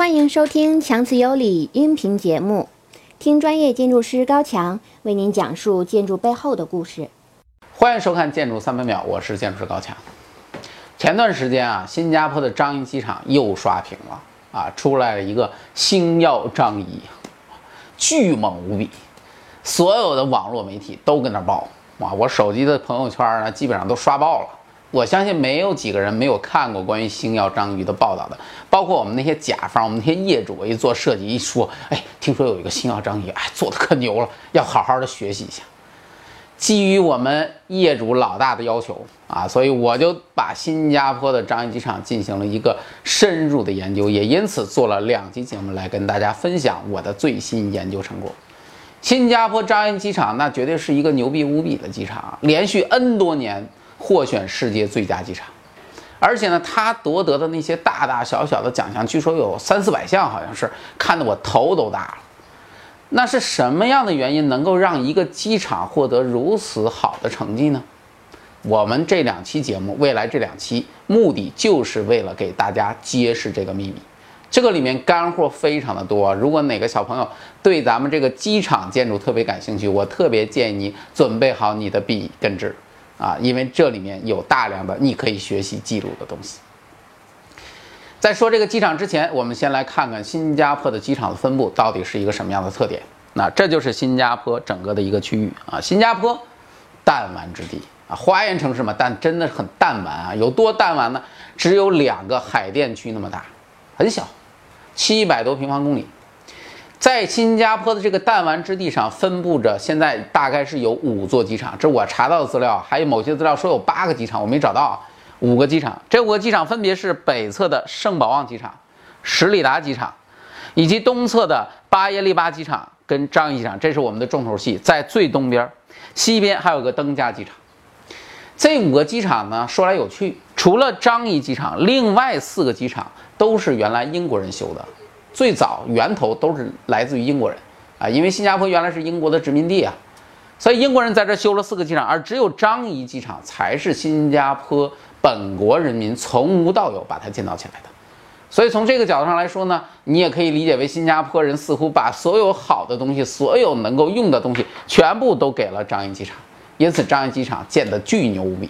欢迎收听强词有理音频节目，听专业建筑师高强为您讲述建筑背后的故事。欢迎收看《建筑三百秒》，我是建筑师高强。前段时间啊，新加坡的樟宜机场又刷屏了啊，出来了一个星耀樟宜，巨猛无比，所有的网络媒体都跟那报啊，我手机的朋友圈呢，基本上都刷爆了。我相信没有几个人没有看过关于星耀章鱼的报道的，包括我们那些甲方、我们那些业主一做设计一说，哎，听说有一个星耀章鱼，哎，做的可牛了，要好好的学习一下。基于我们业主老大的要求啊，所以我就把新加坡的樟宜机场进行了一个深入的研究，也因此做了两期节目来跟大家分享我的最新研究成果。新加坡樟宜机场那绝对是一个牛逼无比的机场，连续 N 多年。获选世界最佳机场，而且呢，他夺得的那些大大小小的奖项，据说有三四百项，好像是看得我头都大了。那是什么样的原因能够让一个机场获得如此好的成绩呢？我们这两期节目，未来这两期目的就是为了给大家揭示这个秘密。这个里面干货非常的多，如果哪个小朋友对咱们这个机场建筑特别感兴趣，我特别建议你准备好你的笔跟纸。啊，因为这里面有大量的你可以学习记录的东西。在说这个机场之前，我们先来看看新加坡的机场的分布到底是一个什么样的特点。那这就是新加坡整个的一个区域啊，新加坡弹丸之地啊，花园城市嘛，但真的是很弹丸啊，有多弹丸呢？只有两个海淀区那么大，很小，七百多平方公里。在新加坡的这个弹丸之地上，分布着现在大概是有五座机场，这是我查到的资料，还有某些资料说有八个机场，我没找到。五个机场，这五个机场分别是北侧的圣保旺机场、十里达机场，以及东侧的巴耶利巴机场跟樟宜机场，这是我们的重头戏，在最东边，西边还有个登嘉机场。这五个机场呢，说来有趣，除了樟宜机场，另外四个机场都是原来英国人修的。最早源头都是来自于英国人啊，因为新加坡原来是英国的殖民地啊，所以英国人在这修了四个机场，而只有樟宜机场才是新加坡本国人民从无到有把它建造起来的。所以从这个角度上来说呢，你也可以理解为新加坡人似乎把所有好的东西、所有能够用的东西全部都给了樟宜机场，因此樟宜机场建得巨牛无比。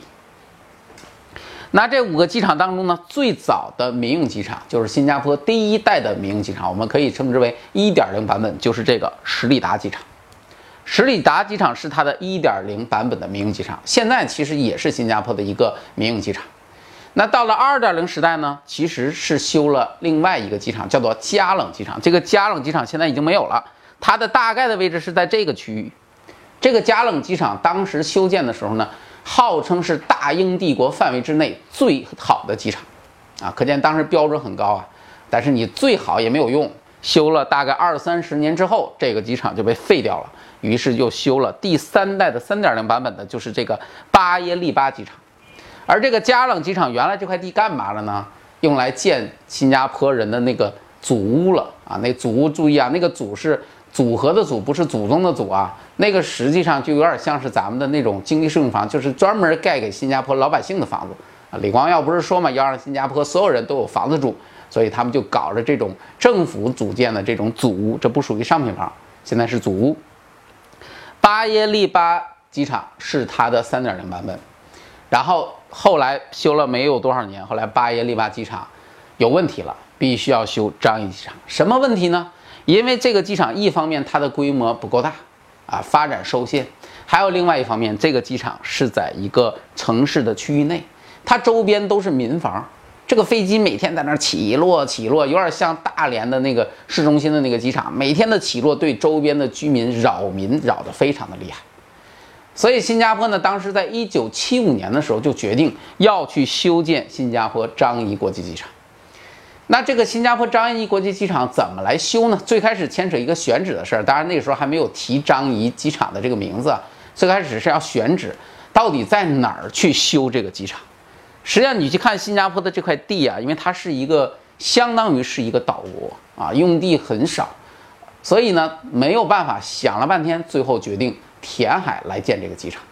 那这五个机场当中呢，最早的民用机场就是新加坡第一代的民用机场，我们可以称之为1.0版本，就是这个十里达机场。十里达机场是它的一点零版本的民用机场，现在其实也是新加坡的一个民用机场。那到了2.0时代呢，其实是修了另外一个机场，叫做加冷机场。这个加冷机场现在已经没有了，它的大概的位置是在这个区域。这个加冷机场当时修建的时候呢。号称是大英帝国范围之内最好的机场，啊，可见当时标准很高啊。但是你最好也没有用，修了大概二三十年之后，这个机场就被废掉了。于是又修了第三代的三点零版本的，就是这个巴耶利巴机场。而这个加冷机场原来这块地干嘛了呢？用来建新加坡人的那个祖屋了啊。那祖屋注意啊，那个祖是。组合的组不是祖宗的祖啊，那个实际上就有点像是咱们的那种经济适用房，就是专门盖给新加坡老百姓的房子啊。李光耀不是说嘛，要让新加坡所有人都有房子住，所以他们就搞了这种政府组建的这种祖屋，这不属于商品房，现在是祖屋。巴耶利巴机场是它的三点零版本，然后后来修了没有多少年，后来巴耶利巴机场有问题了，必须要修樟宜机场，什么问题呢？因为这个机场，一方面它的规模不够大，啊，发展受限；还有另外一方面，这个机场是在一个城市的区域内，它周边都是民房，这个飞机每天在那儿起落起落，有点像大连的那个市中心的那个机场，每天的起落对周边的居民扰民扰得非常的厉害。所以新加坡呢，当时在一九七五年的时候就决定要去修建新加坡樟宜国际机场。那这个新加坡樟宜国际机场怎么来修呢？最开始牵扯一个选址的事儿，当然那个时候还没有提樟宜机场的这个名字，最开始是要选址，到底在哪儿去修这个机场？实际上你去看新加坡的这块地啊，因为它是一个相当于是一个岛国啊，用地很少，所以呢没有办法，想了半天，最后决定填海来建这个机场。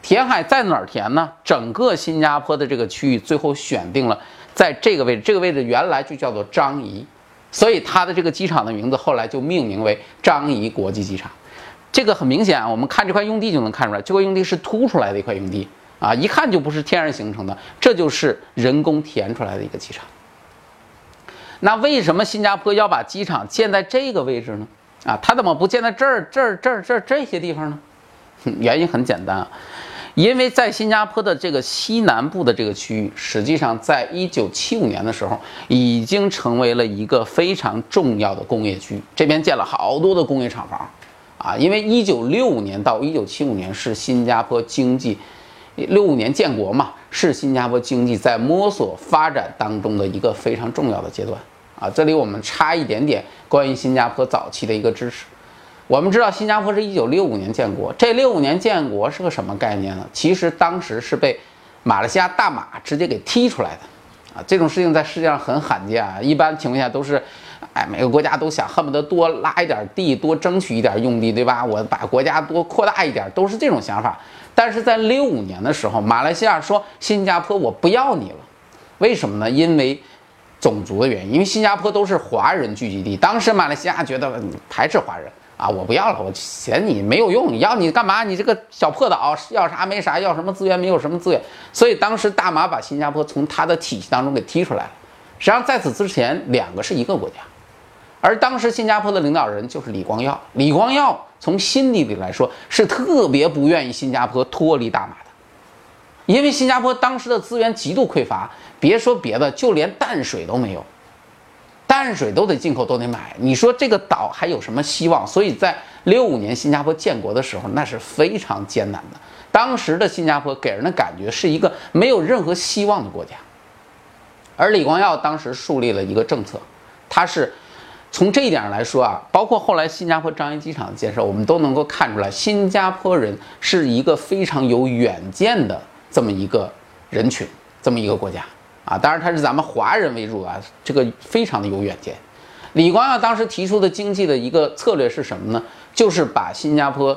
填海在哪儿填呢？整个新加坡的这个区域最后选定了。在这个位置，这个位置原来就叫做樟宜，所以它的这个机场的名字后来就命名为张仪国际机场。这个很明显啊，我们看这块用地就能看出来，这块用地是凸出来的一块用地啊，一看就不是天然形成的，这就是人工填出来的一个机场。那为什么新加坡要把机场建在这个位置呢？啊，它怎么不建在这儿、这儿、这儿、这儿这些地方呢？原因很简单啊，因为在新加坡的这个西南部的这个区域，实际上在一九七五年的时候，已经成为了一个非常重要的工业区，这边建了好多的工业厂房，啊，因为一九六五年到一九七五年是新加坡经济，六五年建国嘛，是新加坡经济在摸索发展当中的一个非常重要的阶段。啊，这里我们插一点点关于新加坡早期的一个知识。我们知道新加坡是一九六五年建国，这六五年建国是个什么概念呢？其实当时是被马来西亚大马直接给踢出来的。啊，这种事情在世界上很罕见啊，一般情况下都是，哎，每个国家都想恨不得多拉一点地，多争取一点用地，对吧？我把国家多扩大一点，都是这种想法。但是在六五年的时候，马来西亚说新加坡我不要你了，为什么呢？因为种族的原因，因为新加坡都是华人聚集地，当时马来西亚觉得排斥华人啊，我不要了，我嫌你没有用，你要你干嘛？你这个小破岛要啥没啥，要什么资源没有什么资源，所以当时大马把新加坡从它的体系当中给踢出来了。实际上在此之前，两个是一个国家，而当时新加坡的领导人就是李光耀。李光耀从心底里来说是特别不愿意新加坡脱离大马的，因为新加坡当时的资源极度匮乏。别说别的，就连淡水都没有，淡水都得进口，都得买。你说这个岛还有什么希望？所以在六五年新加坡建国的时候，那是非常艰难的。当时的新加坡给人的感觉是一个没有任何希望的国家。而李光耀当时树立了一个政策，他是从这一点上来说啊，包括后来新加坡樟宜机场的建设，我们都能够看出来，新加坡人是一个非常有远见的这么一个人群，这么一个国家。啊，当然他是咱们华人为主啊，这个非常的有远见。李光耀当时提出的经济的一个策略是什么呢？就是把新加坡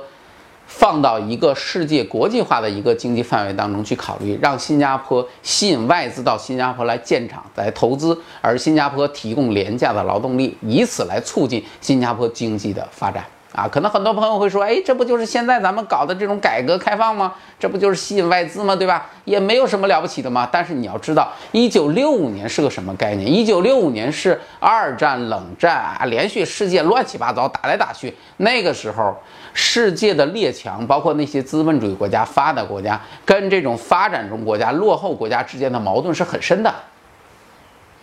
放到一个世界国际化的一个经济范围当中去考虑，让新加坡吸引外资到新加坡来建厂、来投资，而新加坡提供廉价的劳动力，以此来促进新加坡经济的发展。啊，可能很多朋友会说，哎，这不就是现在咱们搞的这种改革开放吗？这不就是吸引外资吗？对吧？也没有什么了不起的嘛。但是你要知道，一九六五年是个什么概念？一九六五年是二战、冷战啊，连续世界乱七八糟打来打去。那个时候，世界的列强，包括那些资本主义国家、发达国家，跟这种发展中国家、落后国家之间的矛盾是很深的。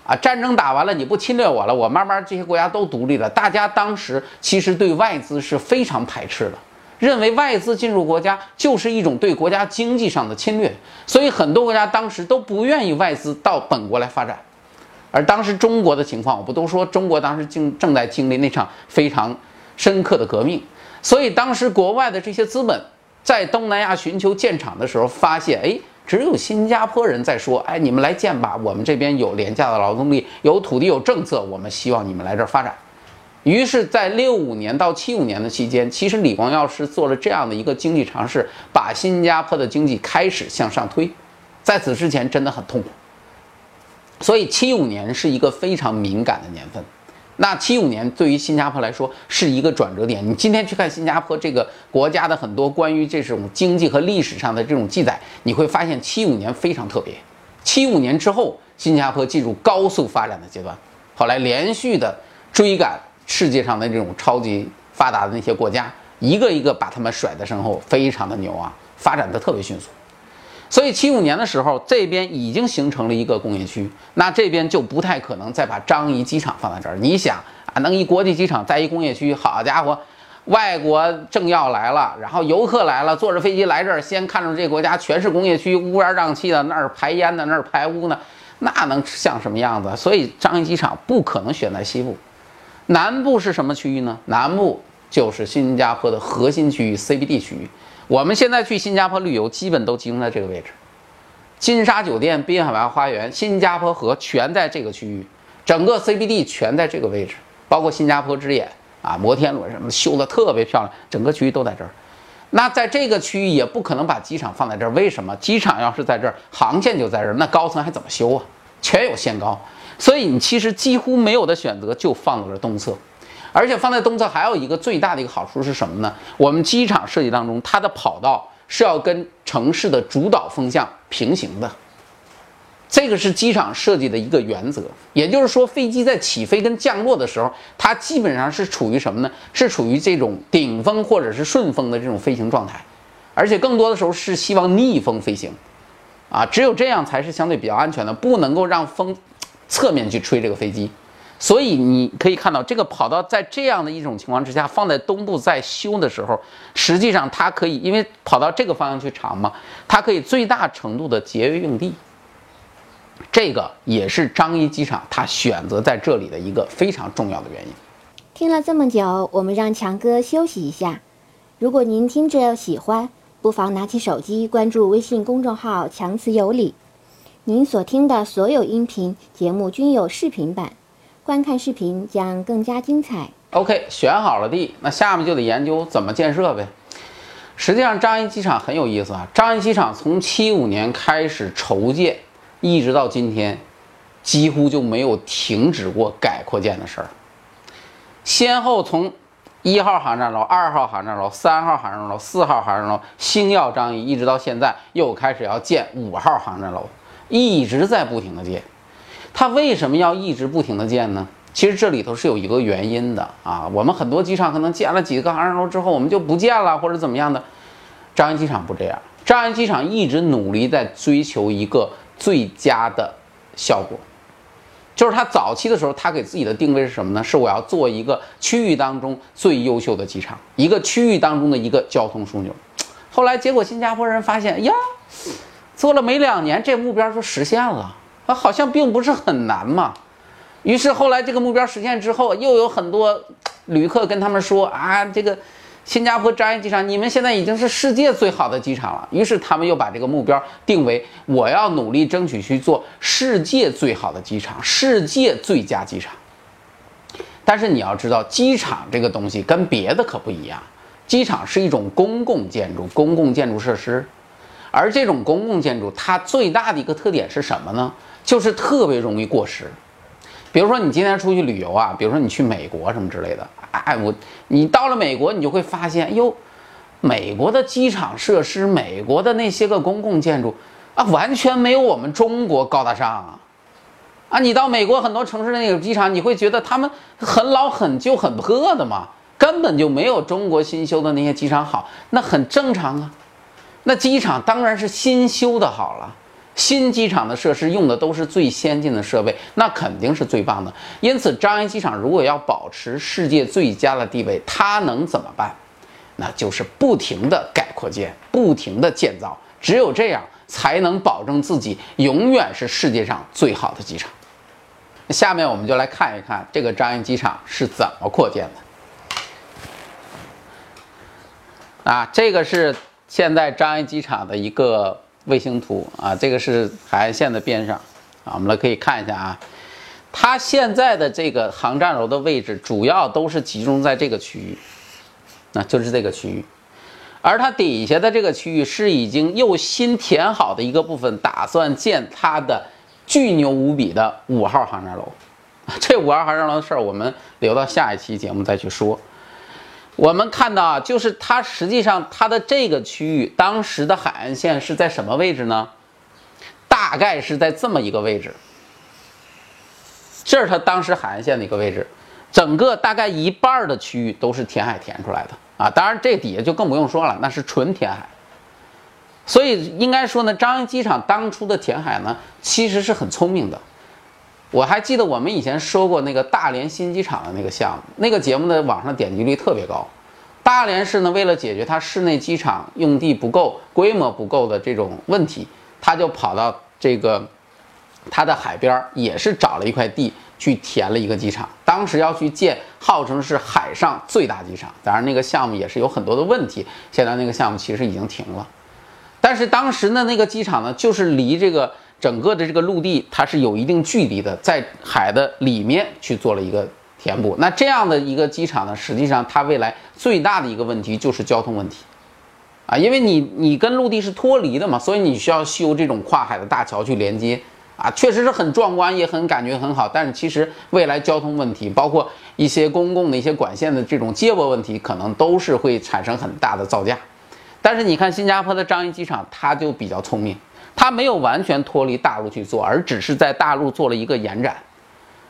啊，战争打完了，你不侵略我了，我慢慢这些国家都独立了。大家当时其实对外资是非常排斥的，认为外资进入国家就是一种对国家经济上的侵略，所以很多国家当时都不愿意外资到本国来发展。而当时中国的情况，我不都说中国当时经正在经历那场非常深刻的革命，所以当时国外的这些资本在东南亚寻求建厂的时候，发现，哎。只有新加坡人在说：“哎，你们来建吧，我们这边有廉价的劳动力，有土地，有政策，我们希望你们来这儿发展。”于是，在六五年到七五年的期间，其实李光耀是做了这样的一个经济尝试，把新加坡的经济开始向上推。在此之前，真的很痛苦。所以，七五年是一个非常敏感的年份。那七五年对于新加坡来说是一个转折点。你今天去看新加坡这个国家的很多关于这种经济和历史上的这种记载，你会发现七五年非常特别。七五年之后，新加坡进入高速发展的阶段，后来连续的追赶世界上的这种超级发达的那些国家，一个一个把他们甩在身后，非常的牛啊，发展的特别迅速。所以七五年的时候，这边已经形成了一个工业区，那这边就不太可能再把樟宜机场放在这儿。你想啊，能一国际机场在一工业区，好家伙，外国政要来了，然后游客来了，坐着飞机来这儿，先看着这国家全是工业区，乌烟瘴气的，那儿排烟呢，那儿排污呢，那能像什么样子？所以樟宜机场不可能选在西部，南部是什么区域呢？南部就是新加坡的核心区域 CBD 区域。我们现在去新加坡旅游，基本都集中在这个位置，金沙酒店、滨海湾花园、新加坡河全在这个区域，整个 CBD 全在这个位置，包括新加坡之眼啊、摩天轮什么的修的特别漂亮，整个区域都在这儿。那在这个区域也不可能把机场放在这儿，为什么？机场要是在这儿，航线就在这儿，那高层还怎么修啊？全有限高。所以你其实几乎没有的选择就放到了东侧，而且放在东侧还有一个最大的一个好处是什么呢？我们机场设计当中，它的跑道是要跟城市的主导风向平行的。这个是机场设计的一个原则，也就是说，飞机在起飞跟降落的时候，它基本上是处于什么呢？是处于这种顶风或者是顺风的这种飞行状态，而且更多的时候是希望逆风飞行，啊，只有这样才是相对比较安全的，不能够让风侧面去吹这个飞机。所以你可以看到，这个跑道在这样的一种情况之下，放在东部在修的时候，实际上它可以，因为跑到这个方向去长嘛，它可以最大程度的节约用地。这个也是张掖机场它选择在这里的一个非常重要的原因。听了这么久，我们让强哥休息一下。如果您听着喜欢，不妨拿起手机关注微信公众号“强词有理”。您所听的所有音频节目均有视频版，观看视频将更加精彩。OK，选好了地，那下面就得研究怎么建设呗。实际上，张掖机场很有意思啊。张掖机场从七五年开始筹建。一直到今天，几乎就没有停止过改扩建的事儿。先后从一号航站楼、二号航站楼、三号航站楼、四号航站楼星耀张掖，一直到现在又开始要建五号航站楼，一直在不停的建。它为什么要一直不停的建呢？其实这里头是有一个原因的啊。我们很多机场可能建了几个航站楼之后，我们就不建了，或者怎么样的。张掖机场不这样，张掖机场一直努力在追求一个。最佳的效果，就是他早期的时候，他给自己的定位是什么呢？是我要做一个区域当中最优秀的机场，一个区域当中的一个交通枢纽。后来结果，新加坡人发现呀，做了没两年，这目标就实现了，啊，好像并不是很难嘛。于是后来这个目标实现之后，又有很多旅客跟他们说啊，这个。新加坡樟宜机场，你们现在已经是世界最好的机场了。于是他们又把这个目标定为：我要努力争取去做世界最好的机场，世界最佳机场。但是你要知道，机场这个东西跟别的可不一样，机场是一种公共建筑、公共建筑设施，而这种公共建筑它最大的一个特点是什么呢？就是特别容易过时。比如说你今天出去旅游啊，比如说你去美国什么之类的，哎，我你到了美国，你就会发现，哟，美国的机场设施，美国的那些个公共建筑啊，完全没有我们中国高大上啊！啊，你到美国很多城市的那个机场，你会觉得他们很老、很旧、很破的嘛，根本就没有中国新修的那些机场好，那很正常啊。那机场当然是新修的好了。新机场的设施用的都是最先进的设备，那肯定是最棒的。因此，张掖机场如果要保持世界最佳的地位，它能怎么办？那就是不停的改扩建，不停的建造，只有这样才能保证自己永远是世界上最好的机场。下面我们就来看一看这个张掖机场是怎么扩建的。啊，这个是现在张掖机场的一个。卫星图啊，这个是海岸线的边上啊，我们来可以看一下啊，它现在的这个航站楼的位置主要都是集中在这个区域，那就是这个区域，而它底下的这个区域是已经又新填好的一个部分，打算建它的巨牛无比的五号航站楼。这五号航站楼的事儿，我们留到下一期节目再去说。我们看到啊，就是它实际上它的这个区域当时的海岸线是在什么位置呢？大概是在这么一个位置，这是它当时海岸线的一个位置，整个大概一半的区域都是填海填出来的啊。当然这底下就更不用说了，那是纯填海。所以应该说呢，张掖机场当初的填海呢，其实是很聪明的。我还记得我们以前说过那个大连新机场的那个项目，那个节目的网上点击率特别高。大连市呢，为了解决它室内机场用地不够、规模不够的这种问题，他就跑到这个它的海边儿，也是找了一块地去填了一个机场。当时要去建，号称是海上最大机场。当然，那个项目也是有很多的问题，现在那个项目其实已经停了。但是当时呢，那个机场呢，就是离这个。整个的这个陆地它是有一定距离的，在海的里面去做了一个填补。那这样的一个机场呢，实际上它未来最大的一个问题就是交通问题，啊，因为你你跟陆地是脱离的嘛，所以你需要修这种跨海的大桥去连接，啊，确实是很壮观，也很感觉很好。但是其实未来交通问题，包括一些公共的一些管线的这种接驳问题，可能都是会产生很大的造价。但是你看新加坡的樟宜机场，它就比较聪明，它没有完全脱离大陆去做，而只是在大陆做了一个延展。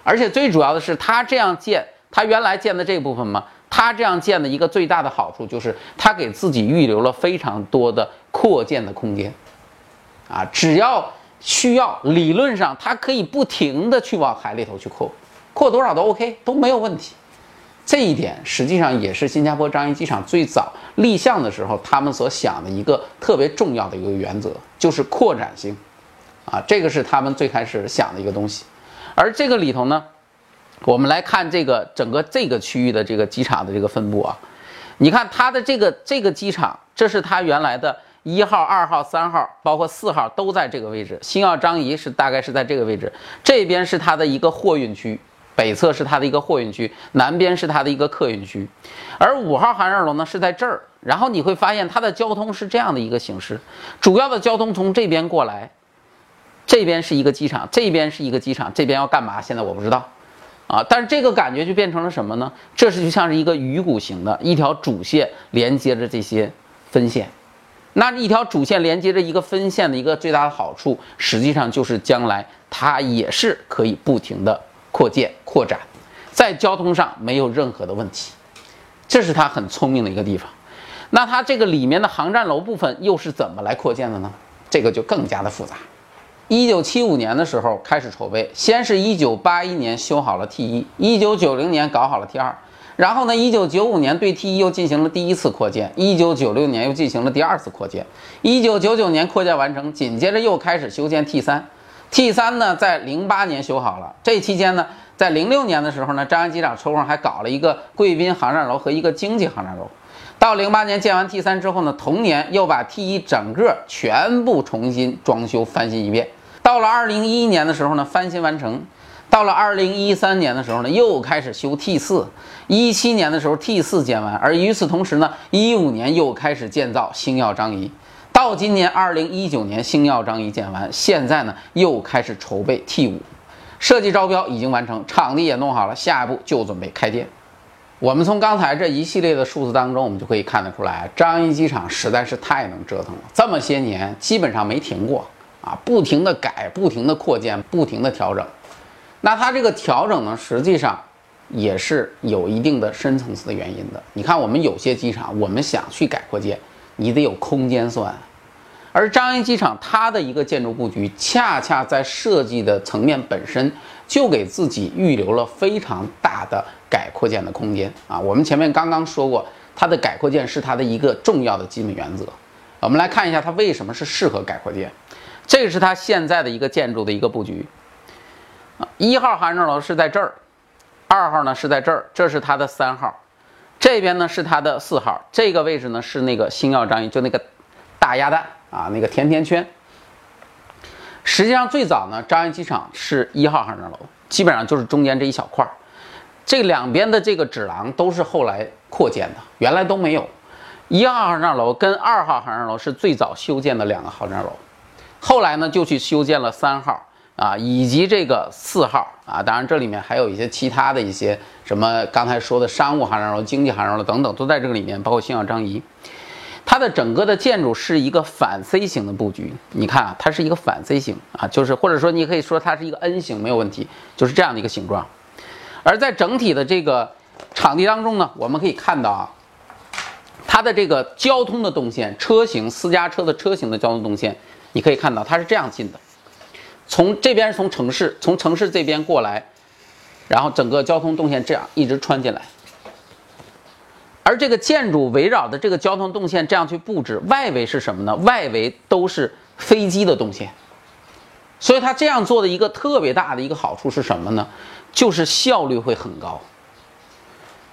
而且最主要的是，它这样建，它原来建的这部分嘛，它这样建的一个最大的好处就是，它给自己预留了非常多的扩建的空间。啊，只要需要，理论上它可以不停的去往海里头去扩，扩多少都 OK，都没有问题。这一点实际上也是新加坡樟宜机场最早立项的时候，他们所想的一个特别重要的一个原则，就是扩展性。啊，这个是他们最开始想的一个东西。而这个里头呢，我们来看这个整个这个区域的这个机场的这个分布啊，你看它的这个这个机场，这是它原来的。一号、二号、三号，包括四号都在这个位置。星耀张仪是大概是在这个位置，这边是它的一个货运区，北侧是它的一个货运区，南边是它的一个客运区。而五号航站楼呢是在这儿。然后你会发现它的交通是这样的一个形式，主要的交通从这边过来，这边是一个机场，这边是一个机场，这边要干嘛？现在我不知道，啊，但是这个感觉就变成了什么呢？这是就像是一个鱼骨形的一条主线连接着这些分线。那一条主线连接着一个分线的一个最大的好处，实际上就是将来它也是可以不停的扩建扩展，在交通上没有任何的问题，这是它很聪明的一个地方。那它这个里面的航站楼部分又是怎么来扩建的呢？这个就更加的复杂。一九七五年的时候开始筹备，先是一九八一年修好了 T 一，一九九零年搞好了 T 二。然后呢？一九九五年对 T 一又进行了第一次扩建，一九九六年又进行了第二次扩建，一九九九年扩建完成，紧接着又开始修建 T 三，T 三呢在零八年修好了。这期间呢，在零六年的时候呢，张安机长抽空还搞了一个贵宾航站楼和一个经济航站楼。到零八年建完 T 三之后呢，同年又把 T 一整个全部重新装修翻新一遍。到了二零一一年的时候呢，翻新完成。到了二零一三年的时候呢，又开始修 T 四，一七年的时候 T 四建完，而与此同时呢，一五年又开始建造星耀张仪，到今年二零一九年星耀张仪建完，现在呢又开始筹备 T 五，设计招标已经完成，场地也弄好了，下一步就准备开店。我们从刚才这一系列的数字当中，我们就可以看得出来，张仪机场实在是太能折腾了，这么些年基本上没停过啊，不停的改，不停的扩建，不停的调整。那它这个调整呢，实际上也是有一定的深层次的原因的。你看，我们有些机场，我们想去改扩建，你得有空间算。而张掖机场它的一个建筑布局，恰恰在设计的层面本身就给自己预留了非常大的改扩建的空间啊。我们前面刚刚说过，它的改扩建是它的一个重要的基本原则。我们来看一下它为什么是适合改扩建，这是它现在的一个建筑的一个布局。啊，一号航站楼是在这儿，二号呢是在这儿，这是它的三号，这边呢是它的四号，这个位置呢是那个星耀张仪，就那个大鸭蛋啊，那个甜甜圈。实际上最早呢，张仪机场是一号航站楼，基本上就是中间这一小块儿，这两边的这个指廊都是后来扩建的，原来都没有。一号航站楼跟二号航站楼是最早修建的两个航站楼，后来呢就去修建了三号。啊，以及这个四号啊，当然这里面还有一些其他的一些什么，刚才说的商务航站楼、经济航站楼等等，都在这个里面，包括星耀张仪。它的整个的建筑是一个反 C 型的布局，你看啊，它是一个反 C 型啊，就是或者说你可以说它是一个 N 型，没有问题，就是这样的一个形状。而在整体的这个场地当中呢，我们可以看到啊，它的这个交通的动线，车型私家车的车型的交通动线，你可以看到它是这样进的。从这边从城市，从城市这边过来，然后整个交通动线这样一直穿进来，而这个建筑围绕的这个交通动线这样去布置，外围是什么呢？外围都是飞机的动线，所以它这样做的一个特别大的一个好处是什么呢？就是效率会很高。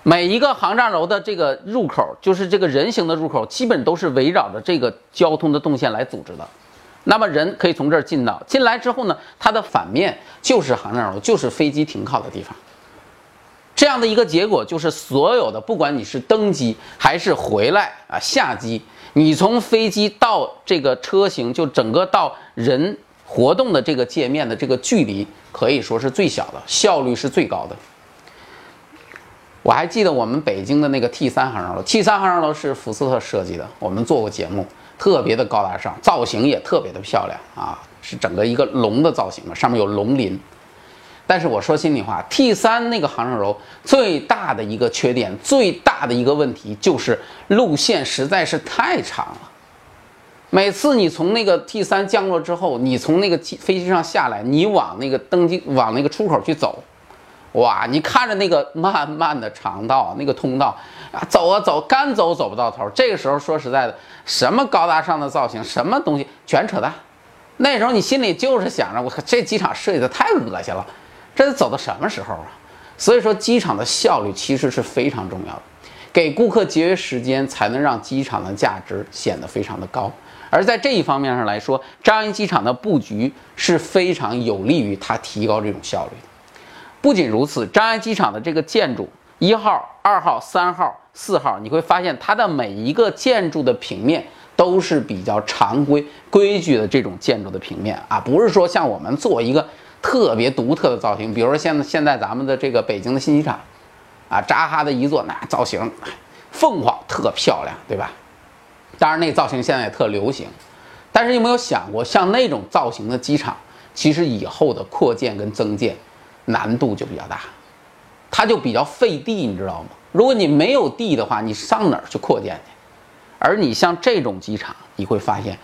每一个航站楼的这个入口，就是这个人行的入口，基本都是围绕着这个交通的动线来组织的。那么人可以从这儿进到，进来之后呢，它的反面就是航站楼，就是飞机停靠的地方。这样的一个结果就是，所有的不管你是登机还是回来啊下机，你从飞机到这个车型，就整个到人活动的这个界面的这个距离可以说是最小的，效率是最高的。我还记得我们北京的那个 T 三航站楼，T 三航站楼是福斯特设计的，我们做过节目，特别的高大上，造型也特别的漂亮啊，是整个一个龙的造型嘛，上面有龙鳞。但是我说心里话，T 三那个航站楼最大的一个缺点，最大的一个问题就是路线实在是太长了。每次你从那个 T 三降落之后，你从那个机飞机上下来，你往那个登机往那个出口去走。哇，你看着那个漫漫的长道，那个通道啊，走啊走，干走走不到头。这个时候说实在的，什么高大上的造型，什么东西全扯淡。那时候你心里就是想着，我靠，这机场设计的太恶心了，这得走到什么时候啊？所以说，机场的效率其实是非常重要的，给顾客节约时间，才能让机场的价值显得非常的高。而在这一方面上来说，张掖机场的布局是非常有利于它提高这种效率的。不仅如此，张掖机场的这个建筑一号、二号、三号、四号，你会发现它的每一个建筑的平面都是比较常规规矩的这种建筑的平面啊，不是说像我们做一个特别独特的造型，比如说现在现在咱们的这个北京的新机场，啊，扎哈的一座那造型，凤凰特漂亮，对吧？当然那造型现在也特流行，但是有没有想过，像那种造型的机场，其实以后的扩建跟增建。难度就比较大，它就比较费地，你知道吗？如果你没有地的话，你上哪儿去扩建去？而你像这种机场，你会发现，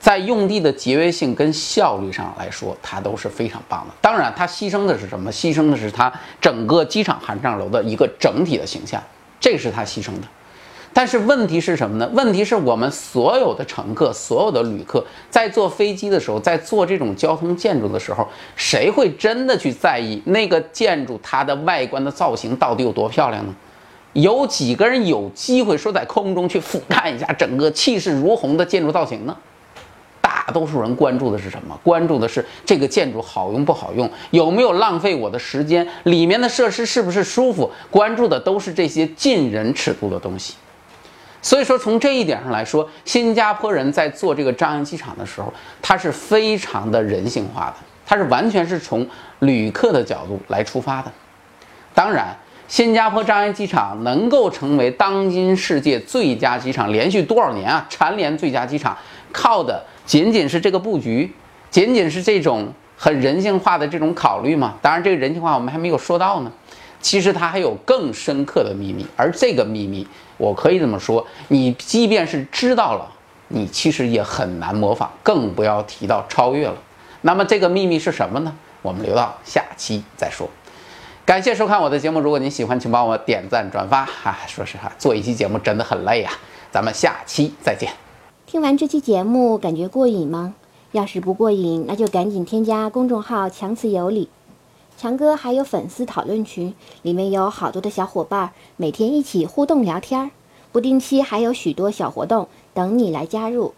在用地的节约性跟效率上来说，它都是非常棒的。当然，它牺牲的是什么？牺牲的是它整个机场航站楼的一个整体的形象，这是它牺牲的。但是问题是什么呢？问题是我们所有的乘客、所有的旅客在坐飞机的时候，在做这种交通建筑的时候，谁会真的去在意那个建筑它的外观的造型到底有多漂亮呢？有几个人有机会说在空中去俯瞰一下整个气势如虹的建筑造型呢？大多数人关注的是什么？关注的是这个建筑好用不好用，有没有浪费我的时间，里面的设施是不是舒服？关注的都是这些近人尺度的东西。所以说，从这一点上来说，新加坡人在做这个张掖机场的时候，他是非常的人性化的，他是完全是从旅客的角度来出发的。当然，新加坡张掖机场能够成为当今世界最佳机场，连续多少年啊，蝉联最佳机场，靠的仅仅是这个布局，仅仅是这种很人性化的这种考虑吗？当然，这个人性化我们还没有说到呢。其实它还有更深刻的秘密，而这个秘密，我可以这么说：你即便是知道了，你其实也很难模仿，更不要提到超越了。那么这个秘密是什么呢？我们留到下期再说。感谢收看我的节目，如果您喜欢，请帮我点赞转发。啊，说实话，做一期节目真的很累啊。咱们下期再见。听完这期节目，感觉过瘾吗？要是不过瘾，那就赶紧添加公众号“强词有理”。强哥还有粉丝讨论群，里面有好多的小伙伴，每天一起互动聊天儿，不定期还有许多小活动等你来加入。